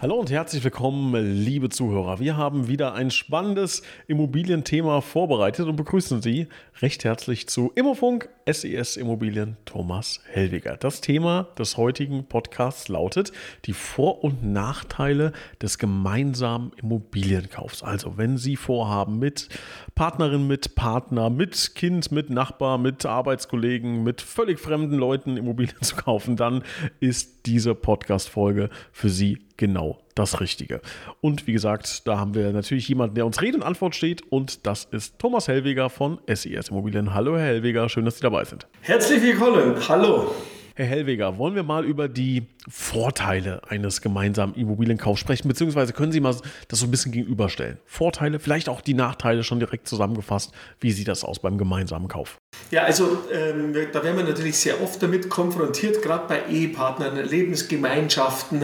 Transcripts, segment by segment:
Hallo und herzlich willkommen, liebe Zuhörer. Wir haben wieder ein spannendes Immobilienthema vorbereitet und begrüßen Sie recht herzlich zu Immofunk SES e Immobilien Thomas Hellwiger. Das Thema des heutigen Podcasts lautet die Vor- und Nachteile des gemeinsamen Immobilienkaufs. Also wenn Sie vorhaben, mit Partnerin, mit Partner, mit Kind, mit Nachbar, mit Arbeitskollegen, mit völlig fremden Leuten Immobilien zu kaufen, dann ist diese Podcast-Folge für Sie genau das Richtige. Und wie gesagt, da haben wir natürlich jemanden, der uns Rede und Antwort steht und das ist Thomas Hellweger von SES Immobilien. Hallo Herr Hellweger, schön, dass Sie dabei sind. Herzlich willkommen, hallo. Herr Hellweger, wollen wir mal über die Vorteile eines gemeinsamen Immobilienkaufs sprechen, beziehungsweise können Sie mal das so ein bisschen gegenüberstellen? Vorteile, vielleicht auch die Nachteile schon direkt zusammengefasst. Wie sieht das aus beim gemeinsamen Kauf? Ja, also ähm, da werden wir natürlich sehr oft damit konfrontiert, gerade bei Ehepartnern, Lebensgemeinschaften,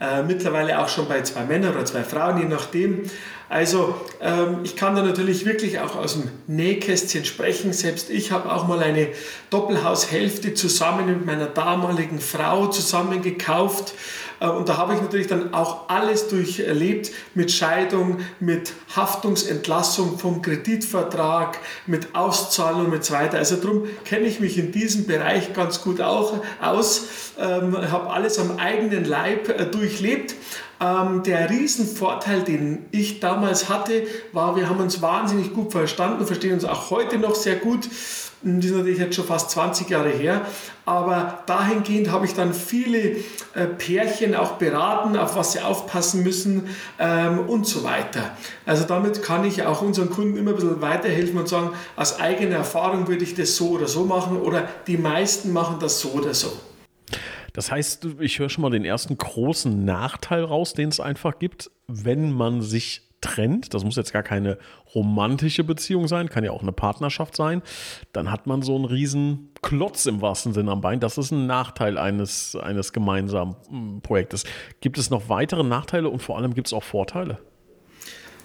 äh, mittlerweile auch schon bei zwei Männern oder zwei Frauen, je nachdem. Also ähm, ich kann da natürlich wirklich auch aus dem Nähkästchen sprechen. Selbst ich habe auch mal eine Doppelhaushälfte zusammen mit meiner damaligen Frau zusammen gekauft. Äh, und da habe ich natürlich dann auch alles durcherlebt mit Scheidung, mit Haftungsentlassung vom Kreditvertrag, mit Auszahlung und so. Also darum kenne ich mich in diesem Bereich ganz gut auch aus, ähm, habe alles am eigenen Leib äh, durchlebt. Ähm, der Riesenvorteil, den ich damals hatte, war, wir haben uns wahnsinnig gut verstanden, verstehen uns auch heute noch sehr gut. Das ist natürlich jetzt schon fast 20 Jahre her, aber dahingehend habe ich dann viele äh, Pärchen auch beraten, auf was sie aufpassen müssen ähm, und so weiter. Also damit kann ich auch unseren Kunden immer ein bisschen weiterhelfen und sagen, aus eigener Erfahrung würde ich das so oder so machen oder die meisten machen das so oder so. Das heißt, ich höre schon mal den ersten großen Nachteil raus, den es einfach gibt, wenn man sich trennt. Das muss jetzt gar keine romantische Beziehung sein, kann ja auch eine Partnerschaft sein. Dann hat man so einen riesen Klotz im wahrsten Sinne am Bein. Das ist ein Nachteil eines, eines gemeinsamen hm, Projektes. Gibt es noch weitere Nachteile und vor allem gibt es auch Vorteile?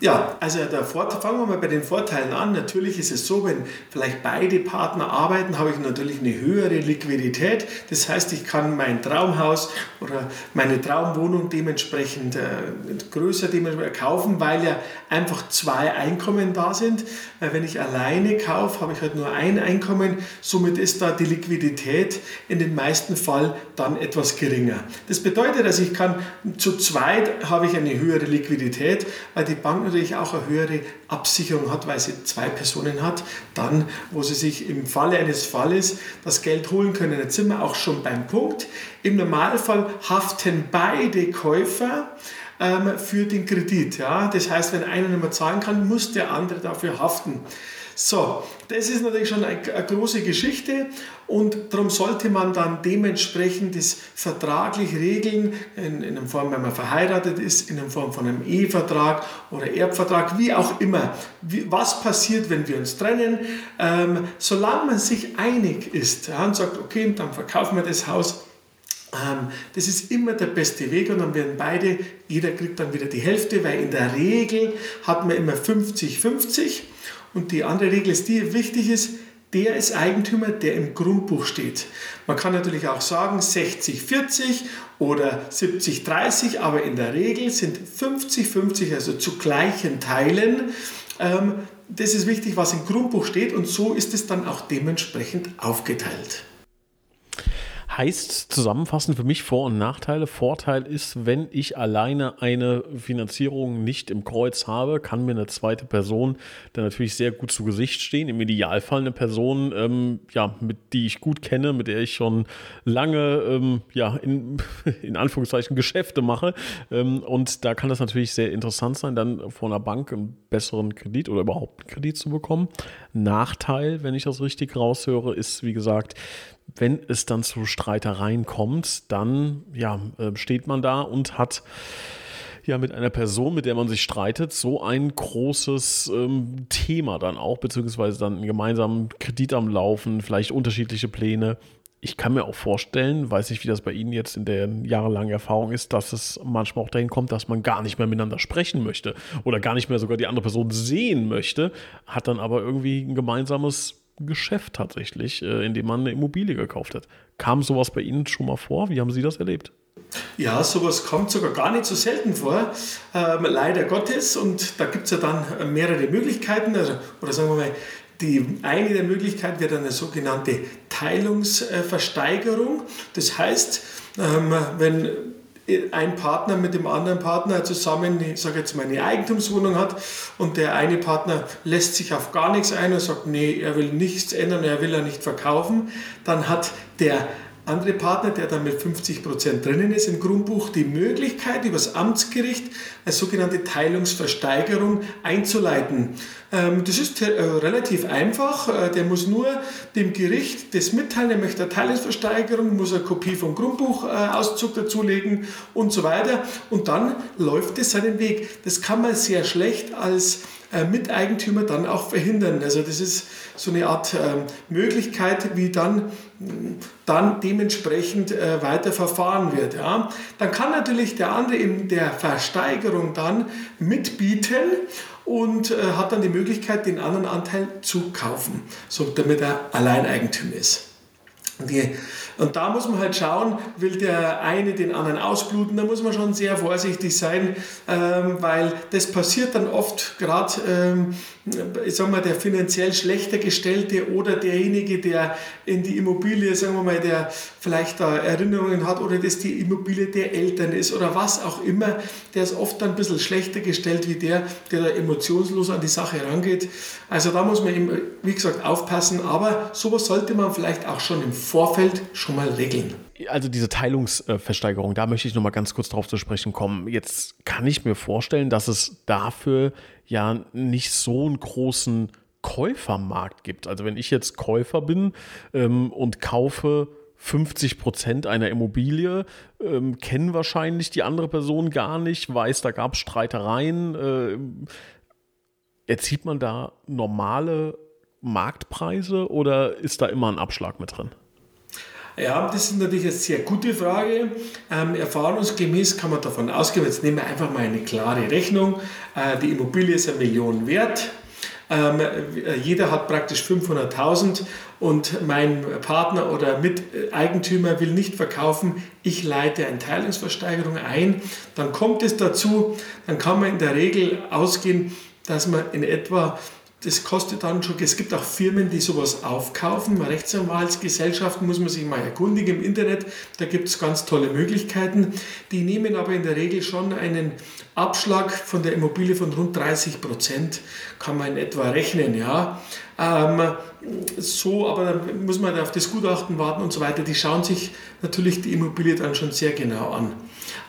Ja, also der Vorteil, fangen wir mal bei den Vorteilen an. Natürlich ist es so, wenn vielleicht beide Partner arbeiten, habe ich natürlich eine höhere Liquidität. Das heißt, ich kann mein Traumhaus oder meine Traumwohnung dementsprechend äh, größer dementsprechend kaufen, weil ja einfach zwei Einkommen da sind. Weil wenn ich alleine kaufe, habe ich halt nur ein Einkommen. Somit ist da die Liquidität in den meisten Fall dann etwas geringer. Das bedeutet, dass ich kann zu zweit habe ich eine höhere Liquidität, weil die Banken natürlich auch eine höhere Absicherung hat, weil sie zwei Personen hat, dann, wo sie sich im Falle eines Falles das Geld holen können. Jetzt sind wir auch schon beim Punkt. Im Normalfall haften beide Käufer ähm, für den Kredit. Ja? Das heißt, wenn einer nicht mehr zahlen kann, muss der andere dafür haften. So, das ist natürlich schon eine, große Geschichte und darum sollte man dann dementsprechend das vertraglich regeln, in, in einer Form, wenn man verheiratet ist, in einer Form von einem Ehevertrag oder Erbvertrag, wie auch immer. Wie, was passiert, wenn wir uns trennen? Ähm, solange man sich einig ist ja, und sagt, okay, dann verkaufen wir das Haus, ähm, das ist immer der beste Weg und dann werden beide, jeder kriegt dann wieder die Hälfte, weil in der Regel hat man immer 50-50 und die andere Regel ist die, wichtig ist, der ist Eigentümer, der im Grundbuch steht. Man kann natürlich auch sagen 60-40 oder 70-30, aber in der Regel sind 50-50, also zu gleichen Teilen. Ähm, das ist wichtig, was im Grundbuch steht und so ist es dann auch dementsprechend aufgeteilt heißt zusammenfassend für mich Vor- und Nachteile. Vorteil ist, wenn ich alleine eine Finanzierung nicht im Kreuz habe, kann mir eine zweite Person dann natürlich sehr gut zu Gesicht stehen. Im Idealfall eine Person, ähm, ja, mit die ich gut kenne, mit der ich schon lange, ähm, ja, in, in Anführungszeichen Geschäfte mache. Ähm, und da kann das natürlich sehr interessant sein, dann von einer Bank einen besseren Kredit oder überhaupt einen Kredit zu bekommen. Nachteil, wenn ich das richtig raushöre, ist, wie gesagt, wenn es dann zu Streitereien kommt, dann ja, äh, steht man da und hat ja mit einer Person, mit der man sich streitet, so ein großes ähm, Thema dann auch, beziehungsweise dann einen gemeinsamen Kredit am Laufen, vielleicht unterschiedliche Pläne. ich kann mir auch vorstellen, weiß nicht, wie das bei Ihnen jetzt in der jahrelangen Erfahrung ist, dass es manchmal auch dahin kommt, dass man gar nicht mehr miteinander sprechen möchte oder gar nicht mehr sogar die andere Person sehen möchte, hat dann aber irgendwie ein gemeinsames Geschäft tatsächlich, äh, in dem man eine Immobilie gekauft hat. Kam sowas bei Ihnen schon mal vor? Wie haben Sie das erlebt? Ja, sowas kommt sogar gar nicht so selten vor, ähm, leider Gottes. Und da gibt es ja dann mehrere Möglichkeiten. Also, oder sagen wir mal, die eine der Möglichkeiten wäre dann eine sogenannte Teilungsversteigerung. Das heißt, ähm, wenn ein Partner mit dem anderen Partner zusammen, ich sage jetzt mal, eine Eigentumswohnung hat und der eine Partner lässt sich auf gar nichts ein und sagt, nee, er will nichts ändern, er will ja nicht verkaufen, dann hat der andere Partner, der dann mit 50 Prozent drinnen ist im Grundbuch, die Möglichkeit, über das Amtsgericht eine sogenannte Teilungsversteigerung einzuleiten. Ähm, das ist äh, relativ einfach. Äh, der muss nur dem Gericht das mitteilen, er möchte eine Teilungsversteigerung, muss eine Kopie vom Grundbuchauszug dazulegen und so weiter. Und dann läuft es seinen Weg. Das kann man sehr schlecht als äh, Miteigentümer dann auch verhindern. Also das ist so eine Art ähm, Möglichkeit, wie dann, dann dementsprechend äh, weiter wird. Ja. Dann kann natürlich der andere in der Versteigerung dann mitbieten und äh, hat dann die Möglichkeit, den anderen Anteil zu kaufen, so damit er Alleineigentümer ist. Die, und da muss man halt schauen, will der eine den anderen ausbluten, da muss man schon sehr vorsichtig sein, ähm, weil das passiert dann oft gerade, ähm, ich sag mal, der finanziell schlechter gestellte oder derjenige, der in die Immobilie, sagen wir mal, der vielleicht da Erinnerungen hat oder das die Immobilie der Eltern ist oder was auch immer, der ist oft dann ein bisschen schlechter gestellt wie der, der da emotionslos an die Sache rangeht. Also da muss man eben, wie gesagt, aufpassen, aber sowas sollte man vielleicht auch schon im Vorfeld schon mal regeln. Also diese Teilungsversteigerung, da möchte ich noch mal ganz kurz drauf zu sprechen kommen. Jetzt kann ich mir vorstellen, dass es dafür ja nicht so einen großen Käufermarkt gibt. Also wenn ich jetzt Käufer bin ähm, und kaufe 50 Prozent einer Immobilie, ähm, kennen wahrscheinlich die andere Person gar nicht, weiß, da gab es Streitereien. Äh, erzielt man da normale Marktpreise oder ist da immer ein Abschlag mit drin? Ja, das ist natürlich eine sehr gute Frage. Ähm, erfahrungsgemäß kann man davon ausgehen, jetzt nehmen wir einfach mal eine klare Rechnung. Äh, die Immobilie ist eine Million wert. Ähm, jeder hat praktisch 500.000 und mein Partner oder Miteigentümer will nicht verkaufen. Ich leite eine Teilungsversteigerung ein. Dann kommt es dazu, dann kann man in der Regel ausgehen, dass man in etwa das kostet dann schon, es gibt auch Firmen, die sowas aufkaufen. Rechtsanwaltsgesellschaften muss man sich mal erkundigen im Internet. Da gibt es ganz tolle Möglichkeiten. Die nehmen aber in der Regel schon einen Abschlag von der Immobilie von rund 30 Prozent, kann man in etwa rechnen. Ja. Ähm, so, aber dann muss man auf das Gutachten warten und so weiter. Die schauen sich natürlich die Immobilie dann schon sehr genau an.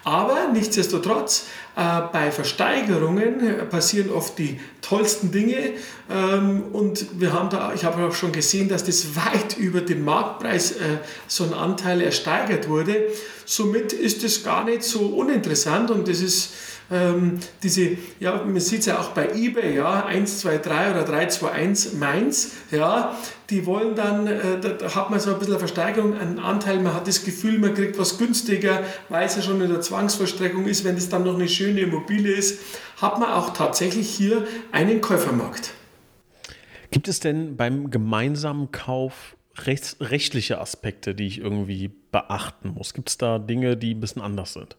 Aber nichtsdestotrotz, äh, bei Versteigerungen passieren oft die tollsten Dinge ähm, und wir haben da, ich habe auch schon gesehen, dass das weit über den Marktpreis äh, so ein Anteil ersteigert wurde. Somit ist es gar nicht so uninteressant und das ist ähm, diese, ja, man sieht es ja auch bei eBay, ja, 123 oder 321 Mainz, ja, die wollen dann, äh, da, hat man so ein bisschen eine Versteigerung, einen Anteil, man hat das Gefühl, man kriegt was günstiger, weil es ja schon in der Zwangsverstreckung ist, wenn es dann noch eine schöne Immobilie ist, hat man auch tatsächlich hier einen Käufermarkt. Gibt es denn beim gemeinsamen Kauf rechtliche Aspekte, die ich irgendwie beachten muss? Gibt es da Dinge, die ein bisschen anders sind?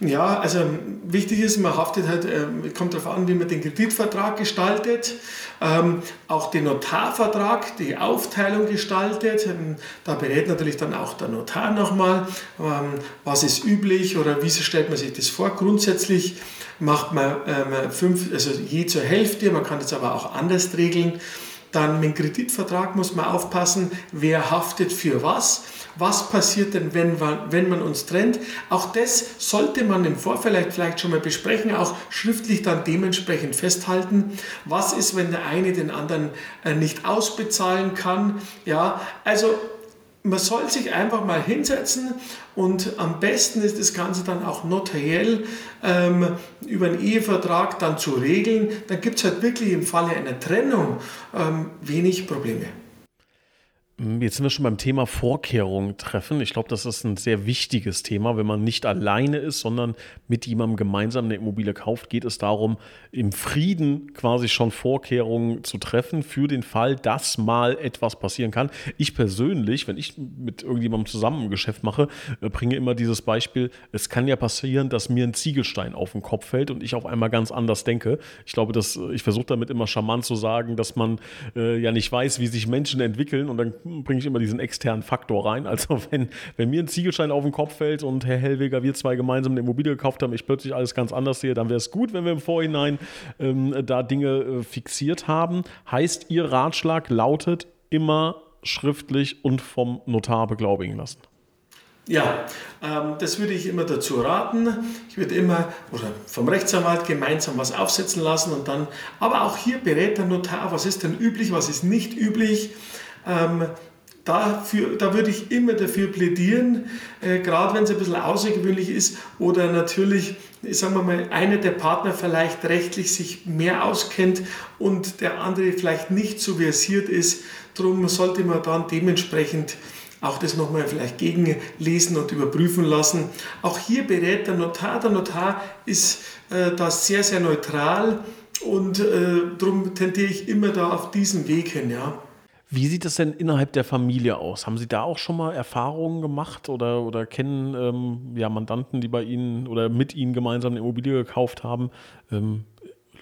Ja, also wichtig ist, man haftet halt, äh, kommt darauf an, wie man den Kreditvertrag gestaltet, ähm, auch den Notarvertrag, die Aufteilung gestaltet. Ähm, da berät natürlich dann auch der Notar nochmal, ähm, was ist üblich oder wie stellt man sich das vor. Grundsätzlich macht man ähm, fünf, also je zur Hälfte, man kann das aber auch anders regeln. Dann mit dem Kreditvertrag muss man aufpassen, wer haftet für was. Was passiert denn, wenn man, wenn man uns trennt? Auch das sollte man im Vorfeld vielleicht schon mal besprechen, auch schriftlich dann dementsprechend festhalten. Was ist, wenn der eine den anderen äh, nicht ausbezahlen kann? Ja, also man soll sich einfach mal hinsetzen und am besten ist das Ganze dann auch notariell ähm, über einen Ehevertrag dann zu regeln. Dann gibt es halt wirklich im Falle einer Trennung ähm, wenig Probleme. Hm, jetzt sind wir schon beim Thema Vorkehrungen treffen. Ich glaube, das ist ein sehr wichtiges Thema. Wenn man nicht alleine ist, sondern mit jemandem gemeinsam eine Immobilie kauft, geht es darum, im Frieden quasi schon Vorkehrungen zu treffen für den Fall, dass mal etwas passieren kann. Ich persönlich, wenn ich mit irgendjemandem zusammen ein Geschäft mache, äh, bringe immer dieses Beispiel, es kann ja passieren, dass mir ein Ziegelstein auf den Kopf fällt und ich auf einmal ganz anders denke. Ich glaube, dass äh, ich versuche damit immer charmant zu sagen, dass man äh, ja nicht weiß, wie sich Menschen entwickeln und dann bringe ich immer diesen externen Faktor rein. Also wenn, wenn mir ein Ziegelstein auf den Kopf fällt und Herr Hellweger, wir zwei gemeinsam eine Immobilie gekauft haben, ich plötzlich alles ganz anders sehe, dann wäre es gut, wenn wir im Vorhinein ähm, da Dinge äh, fixiert haben. Heißt, Ihr Ratschlag lautet immer schriftlich und vom Notar beglaubigen lassen. Ja, ähm, das würde ich immer dazu raten. Ich würde immer oder vom Rechtsanwalt gemeinsam was aufsetzen lassen und dann, aber auch hier berät der Notar, was ist denn üblich, was ist nicht üblich. Ähm, Dafür, da würde ich immer dafür plädieren, äh, gerade wenn es ein bisschen außergewöhnlich ist oder natürlich, sagen wir mal, einer der Partner vielleicht rechtlich sich mehr auskennt und der andere vielleicht nicht so versiert ist. Darum sollte man dann dementsprechend auch das nochmal vielleicht gegenlesen und überprüfen lassen. Auch hier berät der Notar. Der Notar ist äh, da sehr, sehr neutral und äh, darum tendiere ich immer da auf diesen Weg hin. Ja. Wie sieht es denn innerhalb der Familie aus? Haben Sie da auch schon mal Erfahrungen gemacht oder, oder kennen ähm, ja, Mandanten, die bei Ihnen oder mit Ihnen gemeinsam eine Immobilie gekauft haben? Ähm,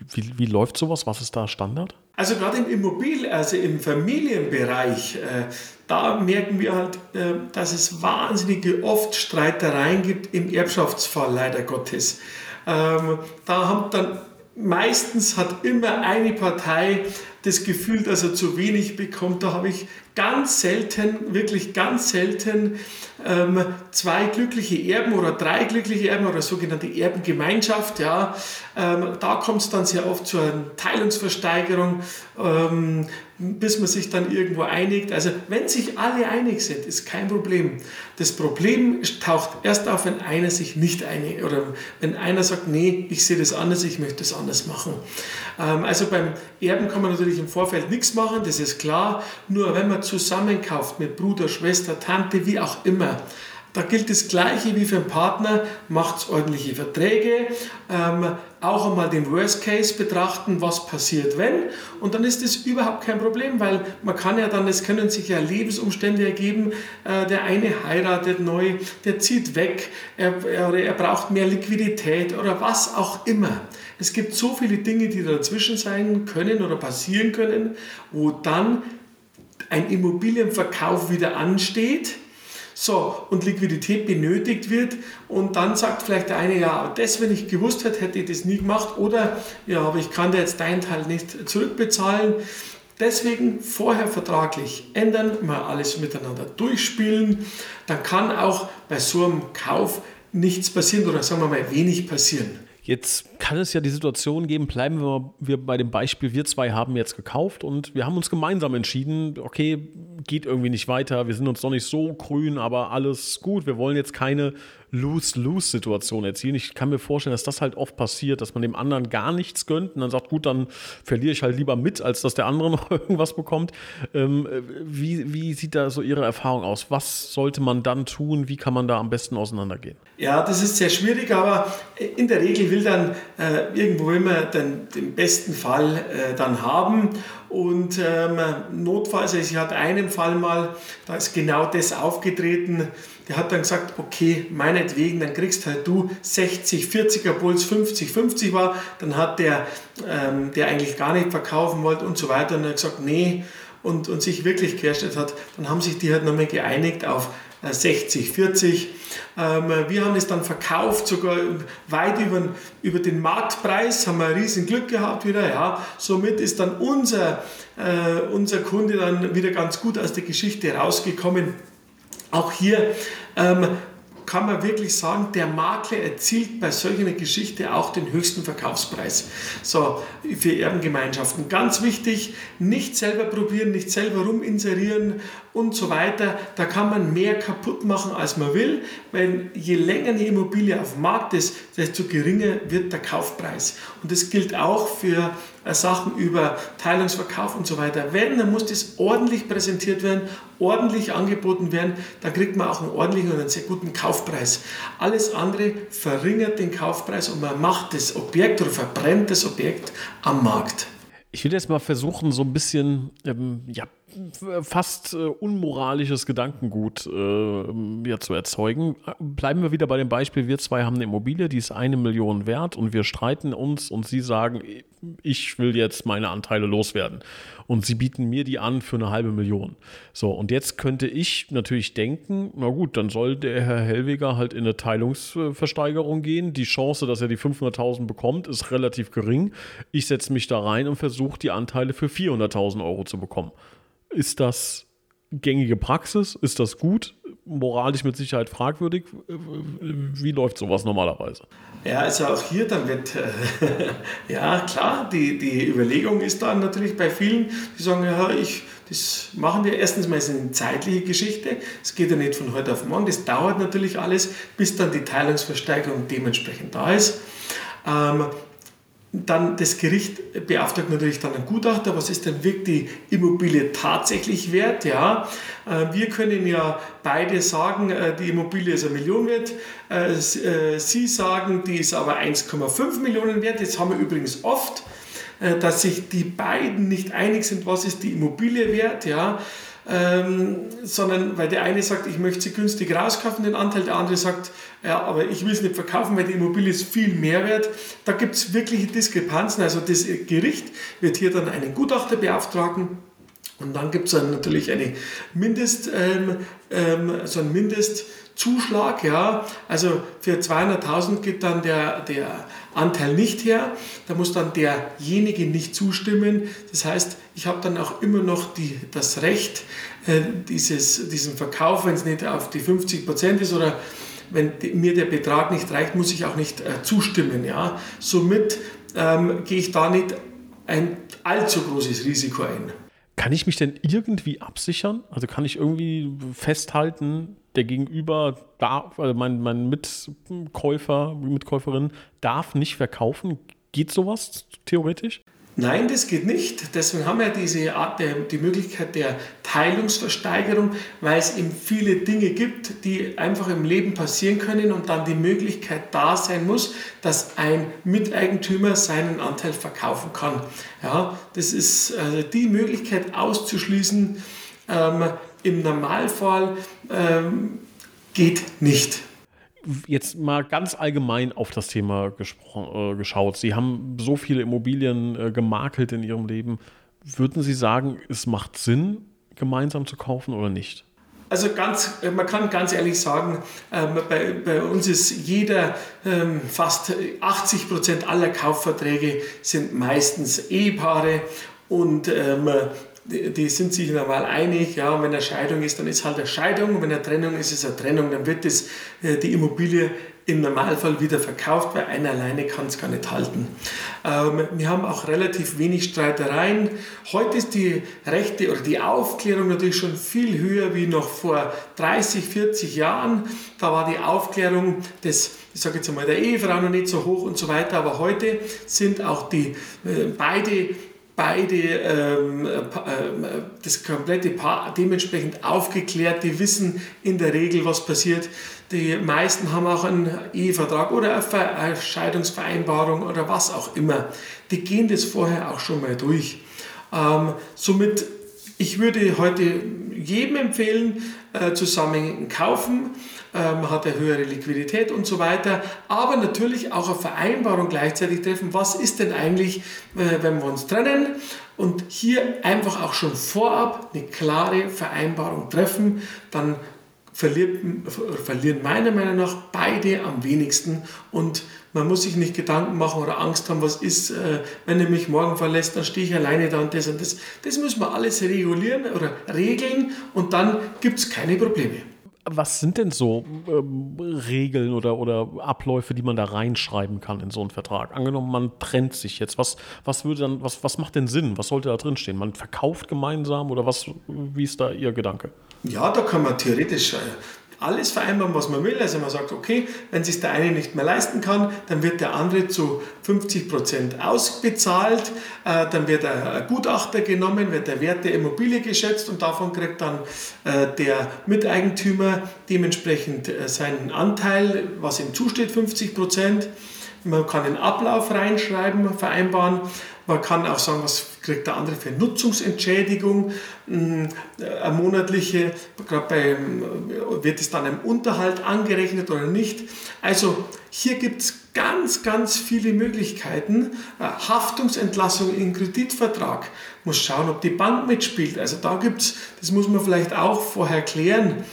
wie, wie läuft sowas? Was ist da Standard? Also gerade im Immobilien, also im Familienbereich, äh, da merken wir halt, äh, dass es wahnsinnige oft Streitereien gibt im Erbschaftsfall, leider Gottes. Ähm, da haben dann meistens hat immer eine Partei das Gefühl, dass er zu wenig bekommt. Da habe ich ganz selten, wirklich ganz selten ähm, zwei glückliche Erben oder drei glückliche Erben oder sogenannte Erbengemeinschaft. Ja, ähm, da kommt es dann sehr oft zu einer Teilungsversteigerung, ähm, bis man sich dann irgendwo einigt. Also wenn sich alle einig sind, ist kein Problem. Das Problem taucht erst auf, wenn einer sich nicht einigt oder wenn einer sagt, nee, ich sehe das anders, ich möchte das anders machen. Ähm, also beim Erben kann man natürlich im Vorfeld nichts machen, das ist klar. Nur wenn man zusammenkauft mit Bruder, Schwester, Tante, wie auch immer, da gilt das Gleiche wie für einen Partner, macht ordentliche Verträge, ähm, auch einmal den Worst Case betrachten, was passiert, wenn. Und dann ist das überhaupt kein Problem, weil man kann ja dann, es können sich ja Lebensumstände ergeben, äh, der eine heiratet neu, der zieht weg, er, er, er braucht mehr Liquidität oder was auch immer. Es gibt so viele Dinge, die dazwischen sein können oder passieren können, wo dann ein Immobilienverkauf wieder ansteht so, und Liquidität benötigt wird und dann sagt vielleicht der eine, ja, das, wenn ich gewusst hätte, hätte ich das nie gemacht oder ja, aber ich kann dir jetzt deinen Teil nicht zurückbezahlen. Deswegen vorher vertraglich ändern, mal alles miteinander durchspielen. Dann kann auch bei so einem Kauf nichts passieren oder sagen wir mal wenig passieren. Jetzt kann es ja die Situation geben, bleiben wir, wir bei dem Beispiel, wir zwei haben jetzt gekauft und wir haben uns gemeinsam entschieden, okay, geht irgendwie nicht weiter, wir sind uns noch nicht so grün, aber alles gut, wir wollen jetzt keine Lose-Lose-Situation erzielen. Ich kann mir vorstellen, dass das halt oft passiert, dass man dem anderen gar nichts gönnt und dann sagt, gut, dann verliere ich halt lieber mit, als dass der andere noch irgendwas bekommt. Ähm, wie, wie sieht da so Ihre Erfahrung aus? Was sollte man dann tun? Wie kann man da am besten auseinandergehen? Ja, das ist sehr schwierig, aber in der Regel will dann äh, irgendwo immer den, den besten Fall äh, dann haben. Und ähm, notfalls, also ich hatte einen Fall mal, da ist genau das aufgetreten. Der hat dann gesagt, okay, meinetwegen, dann kriegst halt du 60, 40er Puls, 50, 50 war. Dann hat der, ähm, der eigentlich gar nicht verkaufen wollte und so weiter. Und er hat gesagt, nee, und, und sich wirklich querstellt hat. Dann haben sich die halt nochmal geeinigt auf 60, 40. Ähm, wir haben es dann verkauft, sogar weit über, über den Marktpreis, haben wir riesen Glück gehabt wieder. Ja. Somit ist dann unser, äh, unser Kunde dann wieder ganz gut aus der Geschichte rausgekommen. Auch hier ähm, kann man wirklich sagen, der Makler erzielt bei solch einer Geschichte auch den höchsten Verkaufspreis. So, für Erbengemeinschaften. Ganz wichtig, nicht selber probieren, nicht selber ruminserieren und so weiter. Da kann man mehr kaputt machen, als man will, weil je länger eine Immobilie auf dem Markt ist, desto geringer wird der Kaufpreis. Und das gilt auch für Sachen über Teilungsverkauf und so weiter. Wenn, dann muss das ordentlich präsentiert werden, ordentlich angeboten werden, dann kriegt man auch einen ordentlichen und einen sehr guten Kaufpreis. Alles andere verringert den Kaufpreis und man macht das Objekt oder verbrennt das Objekt am Markt. Ich will jetzt mal versuchen, so ein bisschen ähm, ja, fast äh, unmoralisches Gedankengut äh, ja, zu erzeugen. Bleiben wir wieder bei dem Beispiel, wir zwei haben eine Immobilie, die ist eine Million wert und wir streiten uns und Sie sagen, ich will jetzt meine Anteile loswerden. Und Sie bieten mir die an für eine halbe Million. So, und jetzt könnte ich natürlich denken, na gut, dann soll der Herr Hellweger halt in eine Teilungsversteigerung gehen. Die Chance, dass er die 500.000 bekommt, ist relativ gering. Ich setze mich da rein und versuche, die Anteile für 400.000 Euro zu bekommen. Ist das gängige Praxis? Ist das gut? Moralisch mit Sicherheit fragwürdig. Wie läuft sowas normalerweise? Ja, also auch hier dann wird, äh, ja klar, die, die Überlegung ist dann natürlich bei vielen, die sagen, ja, ich, das machen wir. Erstens mal ist es eine zeitliche Geschichte. Es geht ja nicht von heute auf morgen. Das dauert natürlich alles, bis dann die Teilungsversteigerung dementsprechend da ist. Ähm, dann das Gericht beauftragt natürlich dann einen Gutachter, was ist denn wirklich die Immobilie tatsächlich wert? Ja, äh, wir können ja beide sagen, äh, die Immobilie ist eine Million wert. Äh, Sie sagen, die ist aber 1,5 Millionen wert. Jetzt haben wir übrigens oft, dass sich die beiden nicht einig sind, was ist die Immobilie wert. Ja, ähm, sondern weil der eine sagt, ich möchte sie günstig rauskaufen, den Anteil, der andere sagt, ja, aber ich will es nicht verkaufen, weil die Immobilie ist viel mehr wert. Da gibt es wirkliche Diskrepanzen. Also das Gericht wird hier dann einen Gutachter beauftragen und dann gibt es dann natürlich eine Mindest, ähm, ähm, so ein Mindestzuschlag. Ja. Also für 200.000 geht dann der, der Anteil nicht her. Da muss dann derjenige nicht zustimmen. Das heißt, ich habe dann auch immer noch die, das Recht, äh, dieses, diesen Verkauf, wenn es nicht auf die 50 Prozent ist oder wenn mir der Betrag nicht reicht, muss ich auch nicht äh, zustimmen. Ja? Somit ähm, gehe ich da nicht ein allzu großes Risiko ein. Kann ich mich denn irgendwie absichern? Also kann ich irgendwie festhalten, der Gegenüber darf, also mein, mein Mitkäufer, Mitkäuferin darf nicht verkaufen? Geht sowas theoretisch? Nein, das geht nicht. Deswegen haben wir diese Art der, die Möglichkeit der Teilungsversteigerung, weil es eben viele Dinge gibt, die einfach im Leben passieren können und dann die Möglichkeit da sein muss, dass ein Miteigentümer seinen Anteil verkaufen kann. Ja, das ist also die Möglichkeit auszuschließen. Ähm, Im Normalfall ähm, geht nicht jetzt mal ganz allgemein auf das Thema äh, geschaut. Sie haben so viele Immobilien äh, gemakelt in Ihrem Leben. Würden Sie sagen, es macht Sinn, gemeinsam zu kaufen oder nicht? Also ganz, äh, man kann ganz ehrlich sagen, ähm, bei, bei, uns ist jeder, ähm, fast 80 Prozent aller Kaufverträge sind meistens Ehepaare und ähm, die, sind sich normal einig, ja, und wenn eine Scheidung ist, dann ist halt eine Scheidung, und wenn eine Trennung ist, ist eine Trennung, dann wird das, äh, die Immobilie im Normalfall wieder verkauft, weil einer alleine kann es gar nicht halten. Ähm, wir haben auch relativ wenig Streitereien. Heute ist die Rechte oder die Aufklärung natürlich schon viel höher wie noch vor 30, 40 Jahren. Da war die Aufklärung des, ich sage jetzt einmal, der Ehefrau noch nicht so hoch und so weiter, aber heute sind auch die äh, beide beide ähm, äh, das komplette Paar dementsprechend aufgeklärt, die wissen in der Regel, was passiert. Die meisten haben auch einen Ehevertrag oder eine Scheidungsvereinbarung oder was auch immer. Die gehen das vorher auch schon mal durch. Ähm, somit, ich würde heute jedem empfehlen, äh, zusammenhängend kaufen ähm, hat er höhere Liquidität und so weiter. Aber natürlich auch eine Vereinbarung gleichzeitig treffen. Was ist denn eigentlich, äh, wenn wir uns trennen? Und hier einfach auch schon vorab eine klare Vereinbarung treffen. Dann verlieren meiner Meinung nach beide am wenigsten und man muss sich nicht Gedanken machen oder Angst haben, was ist, äh, wenn er mich morgen verlässt, dann stehe ich alleine da und das und das. Das müssen wir alles regulieren oder regeln und dann gibt es keine Probleme was sind denn so ähm, Regeln oder, oder Abläufe, die man da reinschreiben kann in so einen Vertrag? Angenommen, man trennt sich jetzt. Was, was würde dann, was, was macht denn Sinn? Was sollte da drin stehen? Man verkauft gemeinsam oder was, wie ist da Ihr Gedanke? Ja, da kann man theoretisch äh, alles vereinbaren, was man will. Also man sagt, okay, wenn sich der eine nicht mehr leisten kann, dann wird der andere zu 50 Prozent ausbezahlt, äh, dann wird ein Gutachter genommen, wird der Wert der Immobilie geschätzt und davon kriegt dann äh, der Miteigentümer dementsprechend äh, seinen Anteil, was ihm zusteht, 50 Prozent. Man kann einen Ablauf reinschreiben, vereinbaren. Man kann auch sagen, was kriegt der andere für Nutzungsentschädigung, hm, eine monatliche, gerade bei, wird es dann im Unterhalt angerechnet oder nicht. Also hier gibt es ganz, ganz viele Möglichkeiten. Haftungsentlassung im Kreditvertrag. Muss schauen, ob die Bank mitspielt. Also da gibt es, das muss man vielleicht auch vorher klären.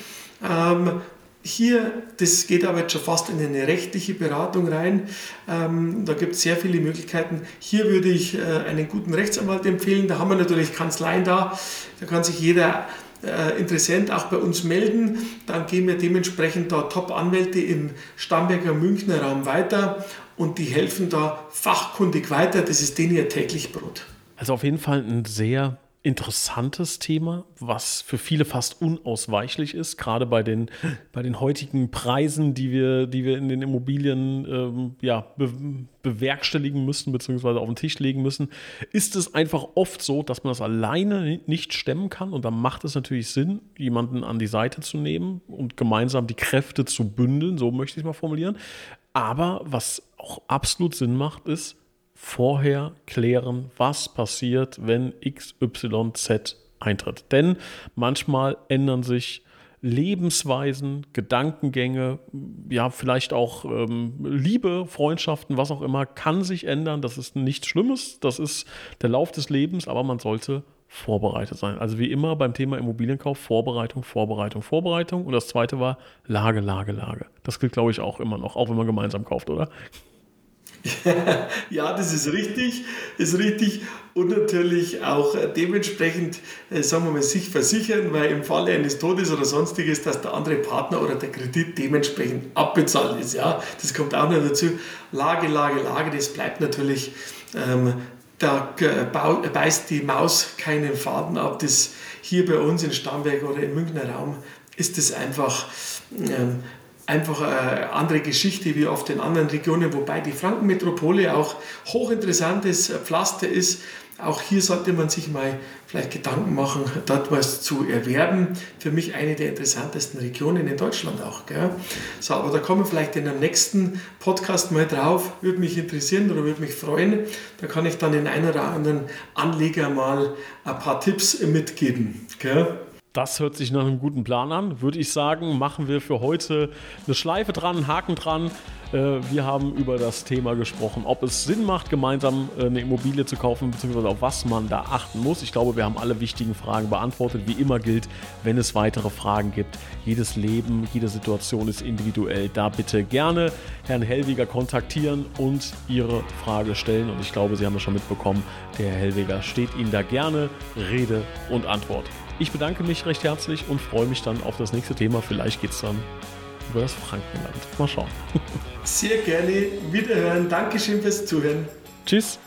Ähm, hier, das geht aber jetzt schon fast in eine rechtliche Beratung rein. Ähm, da gibt es sehr viele Möglichkeiten. Hier würde ich äh, einen guten Rechtsanwalt empfehlen. Da haben wir natürlich Kanzleien da. Da kann sich jeder äh, Interessent auch bei uns melden. Dann gehen wir dementsprechend da Top-Anwälte im Starnberger Münchner Raum weiter und die helfen da fachkundig weiter. Das ist denen ihr täglich Brot. Also auf jeden Fall ein sehr interessantes Thema, was für viele fast unausweichlich ist, gerade bei den, bei den heutigen Preisen, die wir, die wir in den Immobilien ähm, ja, be bewerkstelligen müssen, beziehungsweise auf den Tisch legen müssen, ist es einfach oft so, dass man das alleine nicht stemmen kann. Und da macht es natürlich Sinn, jemanden an die Seite zu nehmen und gemeinsam die Kräfte zu bündeln, so möchte ich es mal formulieren. Aber was auch absolut Sinn macht, ist, vorher klären, was passiert, wenn XYZ eintritt. Denn manchmal ändern sich Lebensweisen, Gedankengänge, ja, vielleicht auch ähm, Liebe, Freundschaften, was auch immer, kann sich ändern. Das ist nichts Schlimmes, das ist der Lauf des Lebens, aber man sollte vorbereitet sein. Also wie immer beim Thema Immobilienkauf, Vorbereitung, Vorbereitung, Vorbereitung. Und das zweite war Lage, Lage, Lage. Das gilt, glaube ich, auch immer noch, auch wenn man gemeinsam kauft, oder? ja, das ist richtig, ist richtig. Und natürlich auch dementsprechend, äh, sagen wir mal, sich versichern, weil im Falle eines Todes oder sonstiges, dass der andere Partner oder der Kredit dementsprechend abbezahlt ist. Ja, das kommt auch noch dazu. Lage, Lage, Lage, das bleibt natürlich, ähm, da beißt die Maus keinen Faden ab. Das hier bei uns in Starnberg oder im Münchner Raum ist das einfach ähm, einfach eine andere Geschichte wie auf den anderen Regionen, wobei die Frankenmetropole auch hochinteressantes Pflaster ist. Auch hier sollte man sich mal vielleicht Gedanken machen, dort was zu erwerben. Für mich eine der interessantesten Regionen in Deutschland auch. Gell? So, aber da kommen wir vielleicht in einem nächsten Podcast mal drauf. Würde mich interessieren oder würde mich freuen. Da kann ich dann den einen oder anderen Anleger mal ein paar Tipps mitgeben. Gell? Das hört sich nach einem guten Plan an. Würde ich sagen, machen wir für heute eine Schleife dran, einen Haken dran. Äh, wir haben über das Thema gesprochen, ob es Sinn macht, gemeinsam äh, eine Immobilie zu kaufen, beziehungsweise auf was man da achten muss. Ich glaube, wir haben alle wichtigen Fragen beantwortet. Wie immer gilt, wenn es weitere Fragen gibt, jedes Leben, jede Situation ist individuell. Da bitte gerne Herrn Hellwiger kontaktieren und Ihre Frage stellen. Und ich glaube, Sie haben es schon mitbekommen, der Herr Hellwiger steht Ihnen da gerne Rede und Antwort. Ich bedanke mich recht herzlich und freue mich dann auf das nächste Thema. Vielleicht geht es dann über das Frankenland. Mal schauen. Sehr gerne. Wiederhören. Dankeschön fürs Zuhören. Tschüss.